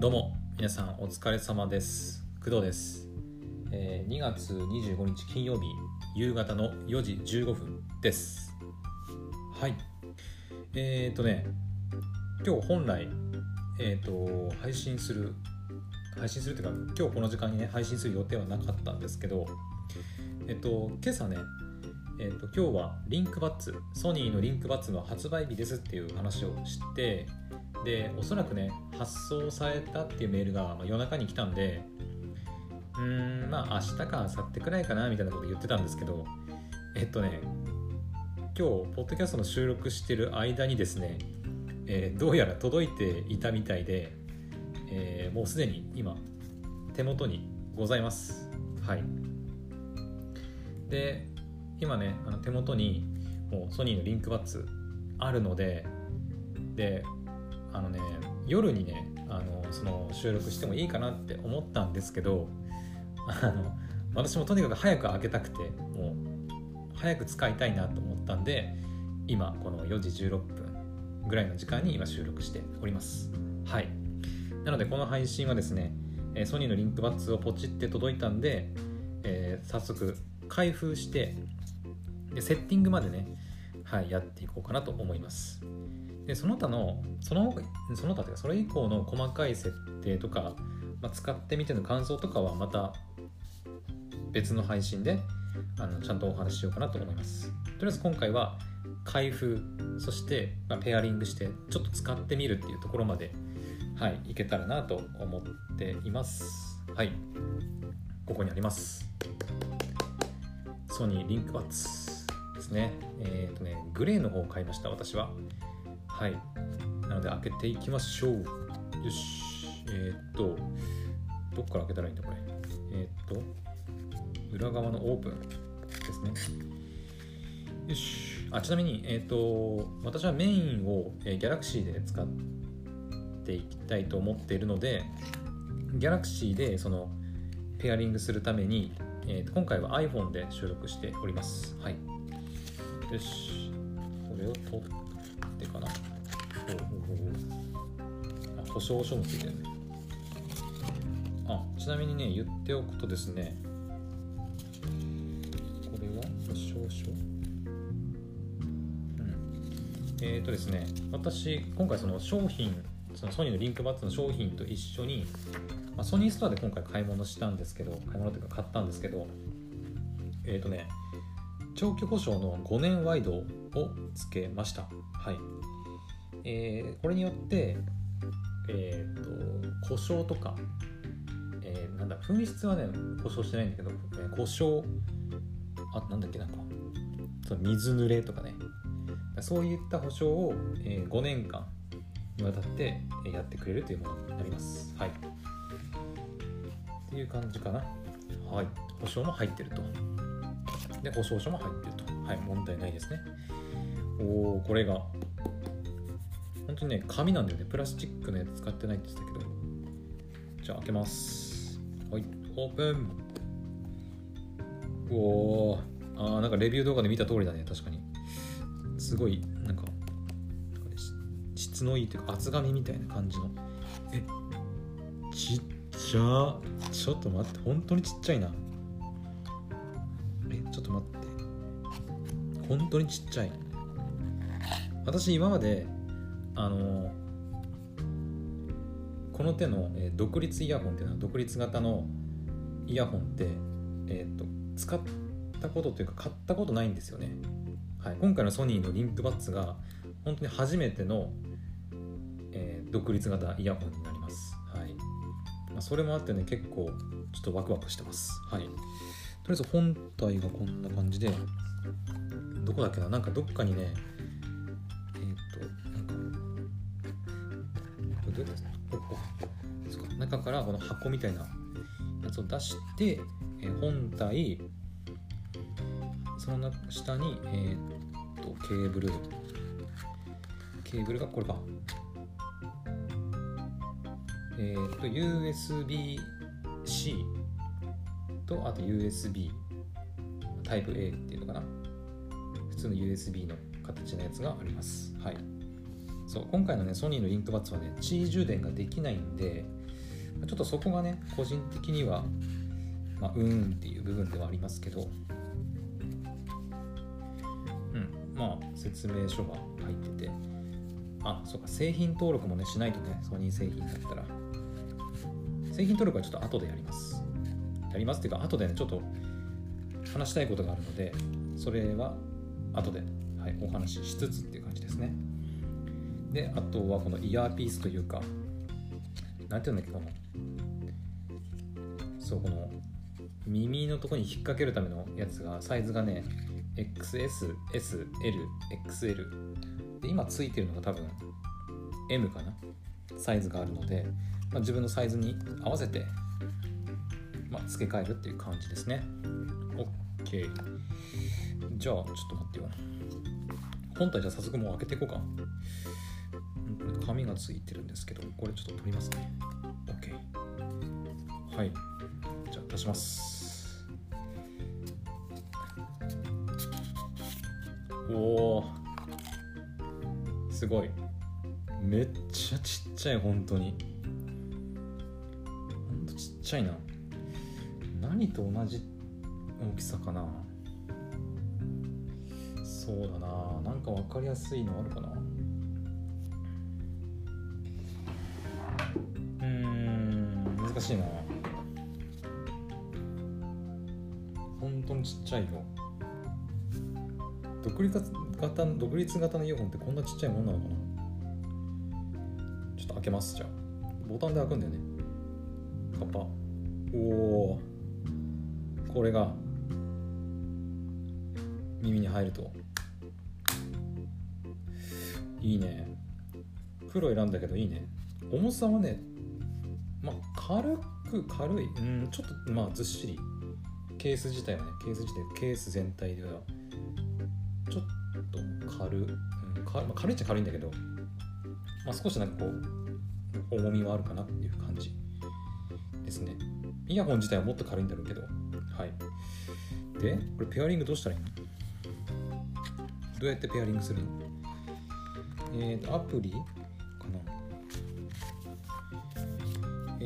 どうも皆さんお疲れ様です。工藤です、えー2月25日金曜日夕方の4時15分です。はい。えー、とね今日本来えっ、と配信する配信するっていうか今日この時間にね配信する予定はなかったんですけどえっ、と今朝ねえー、と今日はリンクバッツソニーのリンクバッツの発売日ですっていう話をしてでおそらくね発送されたっていうメールが、まあ、夜中に来たんでうーんまあ明日か明後日くらいかなみたいなこと言ってたんですけどえっとね今日ポッドキャストの収録してる間にですね、えーどうやら届いていたみたいで、えーもうすでに今手元にございます。はい。で今ねあの手元にもうソニーのリンクバッツあるのでであのね夜にねあのその収録してもいいかなって思ったんですけどあの私もとにかく早く開けたくてもう早く使いたいなと思ったんで今この4時16分ぐらいの時間に今収録しております。はい。なのでこの配信はですねソニーのリンクバッツをポチって届いたんで、えー早速開封してでセッティングまでね、はい、やっていこうかなと思います。でその他のそのその他というかそれ以降の細かい設定とか、まあ、使ってみての感想とかはまた別の配信であのちゃんとお話ししようかなと思います。とりあえず今回は開封そして、ま、ペアリングしてちょっと使ってみるっていうところまではいいけたらなと思っています。はい。ここにあります。ソニーリンクバッツですね。えっ、とねグレーの方を買いました私は。はい。なので開けていきましょう。よし。えっ、とどっから開けたらいいんだこれ？えっ、と裏側のオープンですね。よし。あちなみにえっ、と私はメインを、えー、Galaxy で使っていきたいと思っているので Galaxy でそのペアリングするために、えー今回は iPhone で収録しております。はい。よし。これを取ってかな。ほうほうほうあ保証書もついてね。あちなみにね言っておくとですね。これは？保証書？うん。えっ、ー、とですね私今回その商品そのソニーのリンクバッツの商品と一緒に、まあ、ソニーストアで今回買い物したんですけど買い物というか買ったんですけどえっ、ー、とね長期保証の5年ワイドをつけました。はい。えーこれによってえっ、と故障とか、えーなんだ紛失はね故障してないんだけど、えー故障あなんだっけなんかその水濡れとかね。そういった保証を、えー5年間にわたってえやってくれるというものになります。はい。っていう感じかな。はい。保証も入ってると。で保証書も入ってると。はい問題ないですね。おおこれが本当にね紙なんだよねプラスチックのやつ使ってないって言ってたけど。じゃあ開けます。はいオープン。おおあーなんかレビュー動画で見た通りだね確かに。すごいなんか質のいいというか厚紙みたいな感じの。えちっちゃ。ちょっと待って本当にちっちゃいな。えちょっと待って。本当にちっちゃい。私今まであのこの手の、え独立イヤホンっていうのは独立型のイヤホンって、えー、と使ったことというか買ったことないんですよね、はい、今回のソニーのリンクバッツが本当に初めての、えー独立型イヤホンになります、はい。まあ、それもあってね結構ちょっとワクワクしてます。はい。とりあえず本体がこんな感じでどこだっけな？なんかどっかにねどうやってここ。そうか。中からこの箱みたいなやつを出して、え本体その下にえーっとケーブル。ケーブルがこれか。えーっと USB-C とあと USB タイプ A っていうのかな。普通の USB の形のやつがあります。はい。そう今回のねソニーのリンクバッツはね C 充電ができないんでちょっとそこがね個人的にはまあ、うーんっていう部分ではありますけど、うん、まあ説明書が入っててあそうか製品登録もねしないとねソニー製品だったら。製品登録はちょっと後でやります。やりますっていうか後でねちょっと話したいことがあるのでそれは後で、はい、お話ししつつっていうであとはこのイヤーピースというかなんていうんだっけこのそうこの耳のとこに引っ掛けるためのやつがサイズがね XSSLXL で今ついてるのが多分 M かな？サイズがあるので、まあ、自分のサイズに合わせて、まあ、付け替えるっていう感じですね。OK じゃあちょっと待ってよ。本体じゃあ早速もう開けていこうか。紙がついてるんですけどこれちょっと取りますね。OK はい。じゃあ出します。おおすごい。めっちゃちっちゃい本当に。ほんとちっちゃいな。何と同じ大きさかな。そうだな。なんか分かりやすいのあるかな。難しいな。本当にちっちゃいよ独立型独立型のイヤホンってこんなちっちゃいもんなのかな。ちょっと開けますじゃあ。ボタンで開くんだよね。カッパ。おおこれが耳に入ると。いいね。黒選んだけどいいね。重さはね軽く軽い。うんちょっとまあずっしり。ケース自体はねケース自体ケース全体ではちょっと軽,、うんかまあ、軽いっちゃ軽いんだけど、まあ、少しなんかこう重みはあるかなっていう感じですね。イヤホン自体はもっと軽いんだろうけど。はい。でこれペアリングどうしたらいいの？どうやってペアリングするの？えっ、ー、とアプリ？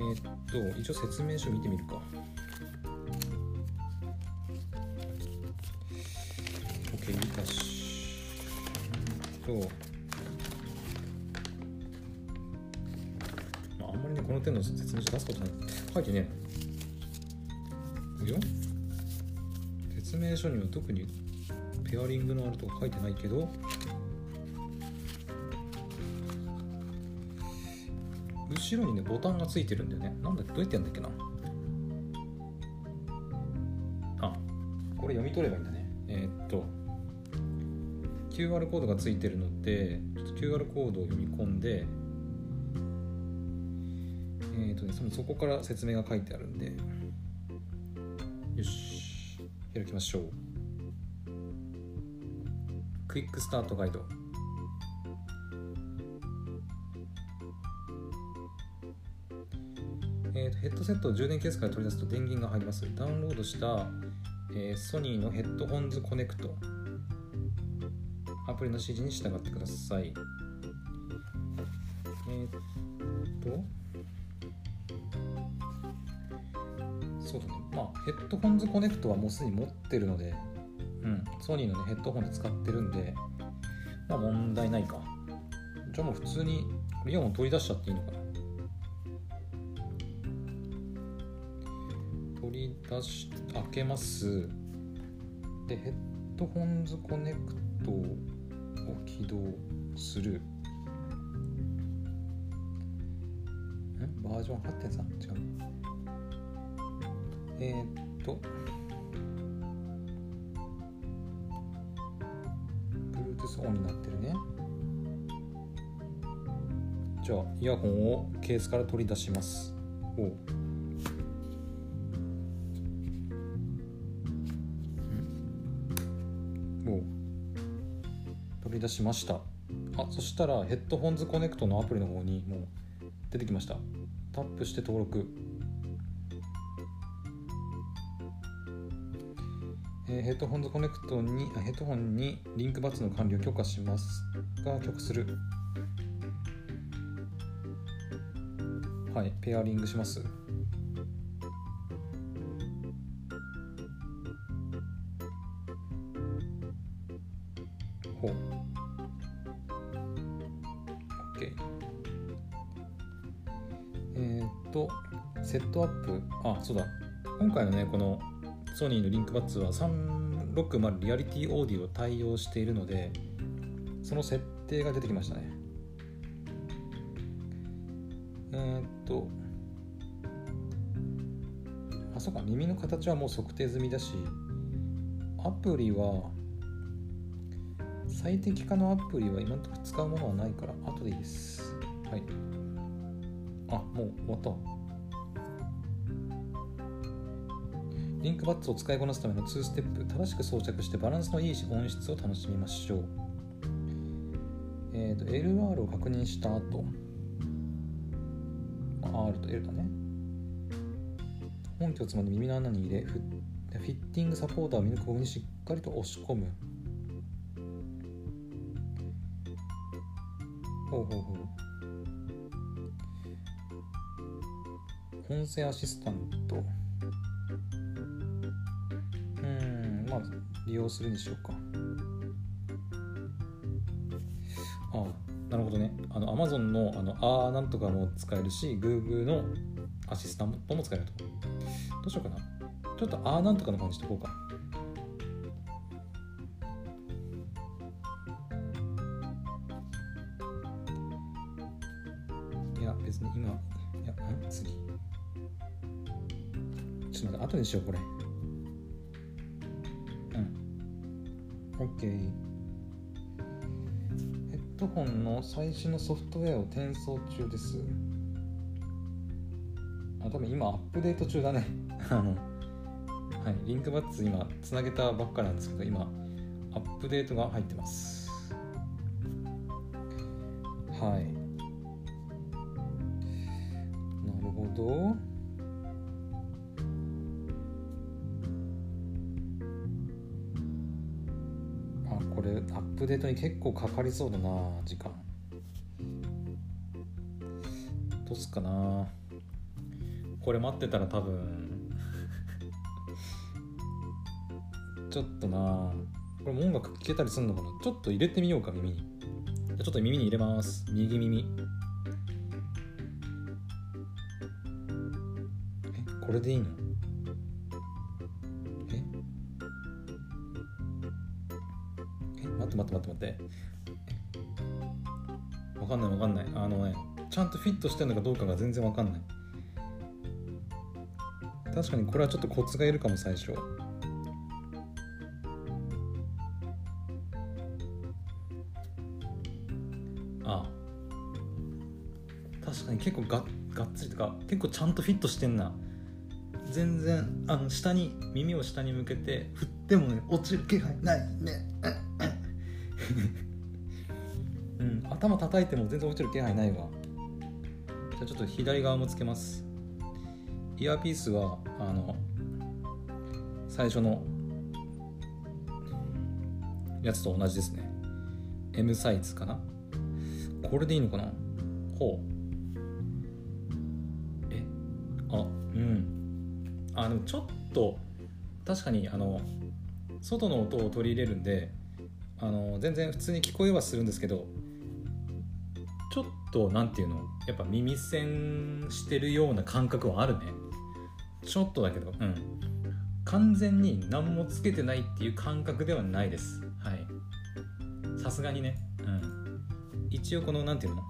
かなえっ、と一応説明書見てみるか。OK 見たし。と、まあ、あんまりねこの点の説明書出すことない。書いてねえ。よ。説明書には特にペアリングのあるとか書いてないけど。後ろにねボタンがついてるんだよね。なんだどうやってやるんだっけな。あこれ読み取ればいいんだね。えー、っと QR コードがついてるのでちょっと QR コードを読み込んでえーとね、そのそこから説明が書いてあるんで。よし。開きましょう。クイックスタートガイド。ヘッドセットを充電ケースから取り出すと電源が入りますダウンロードした、えー、ソニーのヘッドホンズコネクトアプリの指示に従ってください。えー、っと、そうだね。まあ、ヘッドホンズコネクトはもうすでに持ってるので、うん、ソニーの、ね、ヘッドホンで使ってるんで、まあ問題ないか。じゃあもう普通にイヤホン取り出しちゃっていいのかな。出し、開けます。で、ヘッドホンズコネクトを起動する。ん？バージョン8.3違う。えー、っと。Bluetooth オンになってるね。じゃあイヤホンをケースから取り出します。おりしました。あそしたらヘッドホンズコネクトのアプリの方にもう出てきました。タップして登録。えヘッドホンズコネクトにヘッドホンにリンクバッツの管理を許可しますが許可する。はいペアリングします。ほう。とセットアップ。あそうだ。今回のねこのソニーのリンクバッツは360リアリティオーディオを対応しているのでその設定が出てきましたね。えー、っとあそうか。耳の形はもう測定済みだしアプリは最適化のアプリは今のところ使うものはないから後でいいです。はい。あもう終わった。リンクバッツを使いこなすための2ステップ正しく装着してバランスのいい音質を楽しみましょう。えっ、ー、と LR を確認した後。R と L だね。本気をつまんで耳の穴に入れフィッティングサポーターを耳のこぶにしっかりと押し込む。ほうほうほう。音声アシスタント。うんまあ利用するにしようか。ああなるほどね。あの Amazon のあのあーなんとかも使えるし Google のアシスタントも使えると。どうしようかな。ちょっとあーなんとかの方にしとこうか。いや別に今いやん？次。後にしようこれ。うん。OK ヘッドホンの最新のソフトウェアを転送中です。あ多分今アップデート中だね。あのはい。リンクバッツ今つなげたばっかなんですけど今アップデートが入ってます。はい。なるほど。アップデートに結構かかりそうだな時間。どうすっかな。これ待ってたら多分 ちょっとな。これも音楽聴けたりするのかな。ちょっと入れてみようか耳に。ちょっと耳に入れます。右耳。えこれでいいの？待って待って待って。わかんないわかんない。あのねちゃんとフィットしてるのかどうかが全然わかんない。確かにこれはちょっとコツがいるかも最初。あ。確かに結構ががっつりとか結構ちゃんとフィットしてんな。全然あの下に耳を下に向けて振ってもね落ちる気配ないね。うん、頭叩いても全然落ちる気配ないわ。じゃあちょっと左側もつけます。イヤーピースはあの最初のやつと同じですね。M サイズかな。これでいいのかな。ほう。え？あうん。あでもちょっと確かにあの外の音を取り入れるんであの全然普通に聞こえはするんですけどちょっと何て言うのやっぱ耳栓してるような感覚はあるね。ちょっとだけどうん。完全に何もつけてないっていう感覚ではないです。はい。さすがにね。うん。一応この何て言うの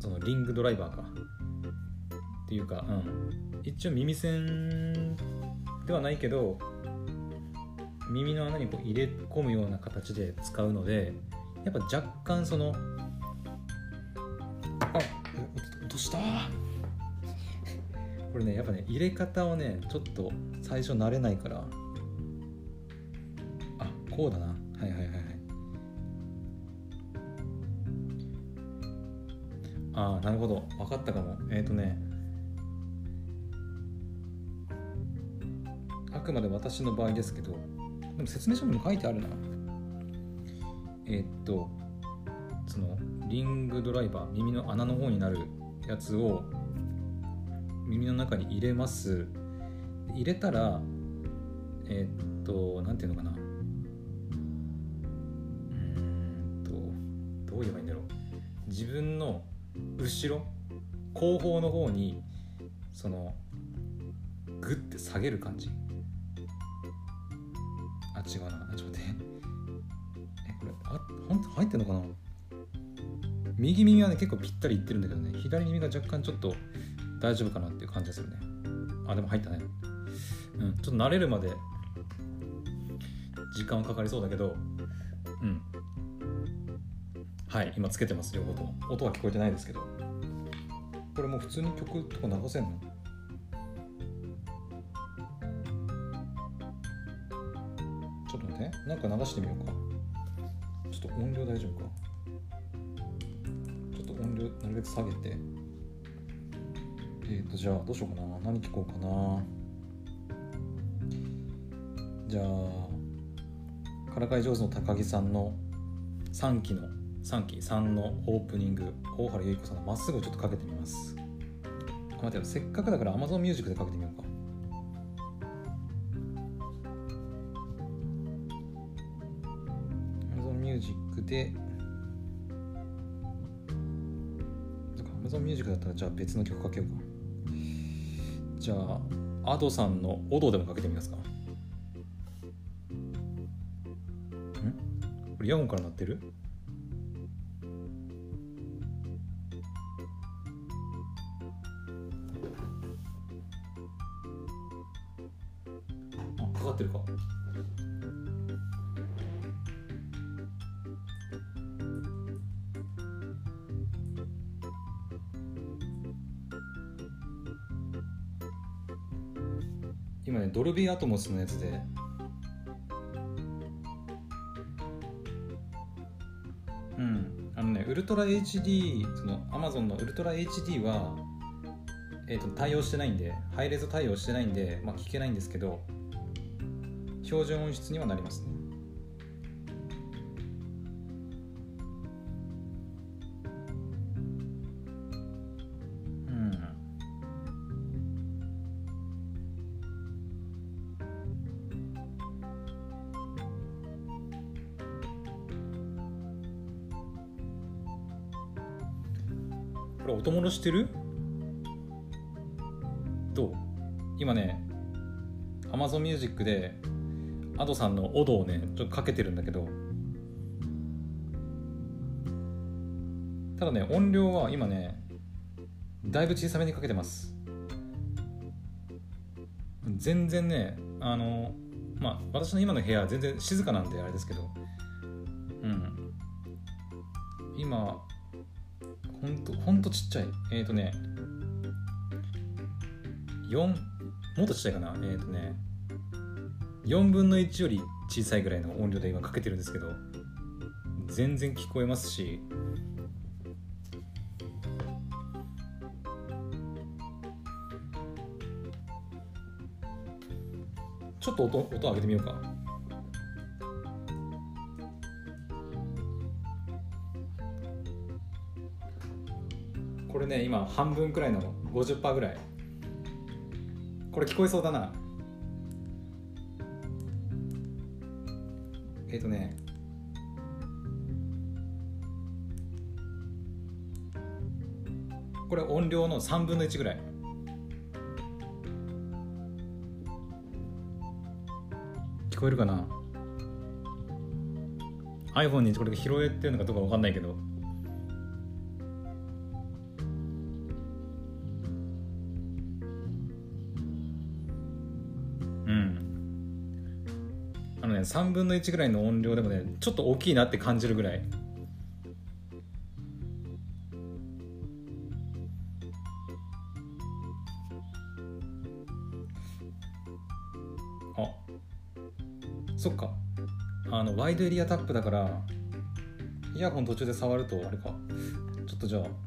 そのリングドライバーか。っていうかうん。一応耳栓ではないけど耳の穴にこう入れ込むような形で使うのでやっぱ若干そのあ落とした。これねやっぱね入れ方をねちょっと最初慣れないから。あこうだな。はいはいはいはい。ああなるほど。分かったかも。えっ、ー、とねあくまで私の場合ですけどでも説明書にも書いてあるな。え、っと、そのリングドライバー、耳の穴の方になるやつを耳の中に入れます。入れたらえ、っと何ていうのかな。うんとどう言えばいいんだろう。自分の後ろ後方の方にそのグッて下げる感じ。違うな。ちょっと待って。えこれあ本当入ってんのかな？右耳はね結構ぴったりいってるんだけどね。左耳が若干ちょっと大丈夫かなっていう感じですよね。あでも入ったね。うんちょっと慣れるまで時間かかりそうだけどうん。はい今つけてます両方とも。音は聞こえてないですけど。これもう普通に曲とか流せんの？ょっと待って。なんか流してみようか。ちょっと音量大丈夫か。ちょっと音量なるべく下げて。えっ、ー、とじゃあどうしようかな。何聞こうかな。じゃあからかい上手の高木さんの3期の3期3のオープニング大原由依子さんのまっすぐをちょっとかけてみます。待ってせっかくだから Amazon Music でかけてみようか。Music で Amazon Music だったらじゃあ別の曲かけようか。じゃあ Ado さんの「オド」でもかけてみますか。ん？これイヤホンから鳴ってる？かってるか。ドルビーアトモスのやつで。うん。あのねウルトラ HD その Amazon のウルトラ HD はえーと対応してないんでハイレゾ対応してないんで、まあ、聞けないんですけど標準音質にはなりますね。これ音物してる？どう？今ね Amazon Music で Ado さんのオドをねちょっとかけてるんだけど。ただね音量は今ねだいぶ小さめにかけてます。全然ねあのまあ私の今の部屋は全然静かなんであれですけど。うん。今ほんとほんとちっちゃい。えっ、ー、とね4もっとちっちゃいかな。えっ、ー、とね4分の1より小さいぐらいの音量で今かけてるんですけど全然聞こえますしちょっと音音上げてみようか。れね今半分くらいの50%ぐらい。これ聞こえそうだな。えっ、ー、とね。これ音量の3分の1ぐらい。聞こえるかな？iPhone にこれ拾えてるのかどうか分かんないけど。3分の1ぐらいの音量でもねちょっと大きいなって感じるぐらい。あ。そっか。あのワイドエリアタップだからイヤホン途中で触るとあれか。ちょっとじゃあ。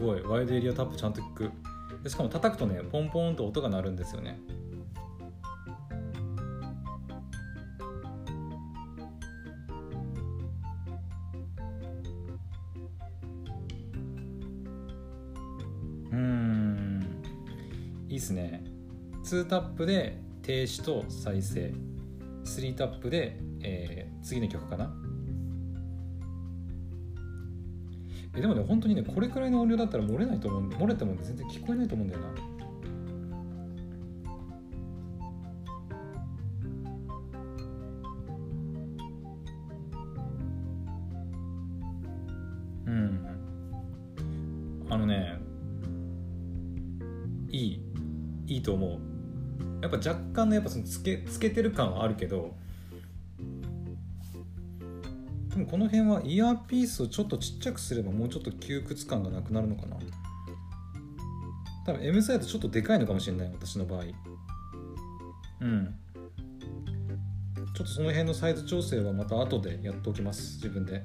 ごい。ワイドエリアタップちゃんと効く。でしかも叩くとねポンポンと音が鳴るんですよね。うん。いいっすね。2タップで停止と再生。3タップで、えー、次の曲かな。えでもね本当にねこれくらいの音量だったら漏れないと思うんで漏れても全然聞こえないと思うんだよな。うん。あのねいいいいと思う。やっぱ若干のやっぱそのつけつけてる感はあるけどこの辺はイヤーピースをちょっとちっちゃくすればもうちょっと窮屈感がなくなるのかな。多分 M サイズちょっとでかいのかもしれない私の場合。うん。ちょっとその辺のサイズ調整はまた後でやっておきます自分で。いや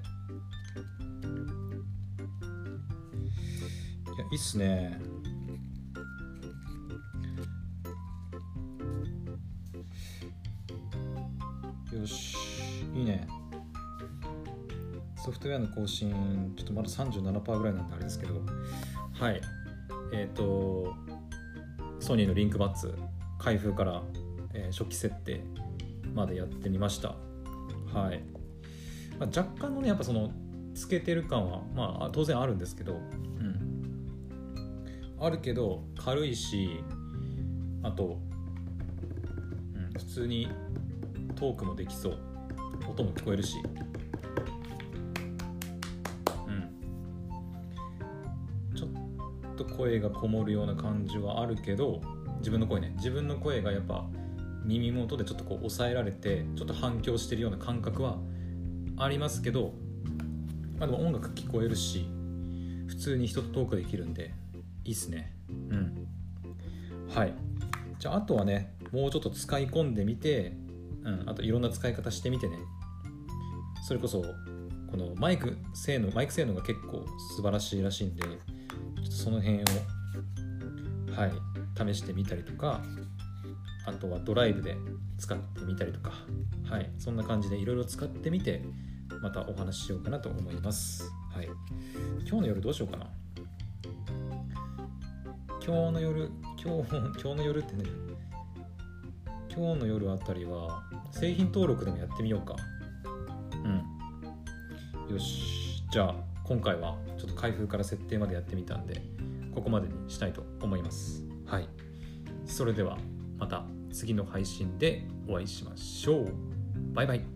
いいっすね。ソフトウェアの更新ちょっとまだ37%ぐらいなんであれですけど。はい。えっ、ー、とソニーのリンクバッツ開封から、えー、初期設定までやってみました。はい、まあ、若干のねやっぱそのつけてる感はまあ当然あるんですけど。うん。あるけど軽いしあと、うん、普通にトークもできそう。音も聞こえるし。声がこもるような感じはあるけど自分の声ね。自分の声がやっぱ耳元でちょっとこう抑えられてちょっと反響してるような感覚はありますけど、まあ、でも音楽聞こえるし普通に人とトークできるんでいいっすね。うん。はい。じゃああとはねもうちょっと使い込んでみてうん、あといろんな使い方してみてね。それこそこのマイク性能マイク性能が結構素晴らしいらしいんでその辺をはい試してみたりとかあとはドライブで使ってみたりとかはいそんな感じでいろいろ使ってみてまたお話ししようかなと思います。はい。今日の夜どうしようかな。今日の夜今日 今日の夜ってね今日の夜あたりは製品登録でもやってみようか。よし。じゃあ今回はちょっと開封から設定までやってみたんでここまでにしたいと思います。はい。それではまた次の配信でお会いしましょう。バイバイ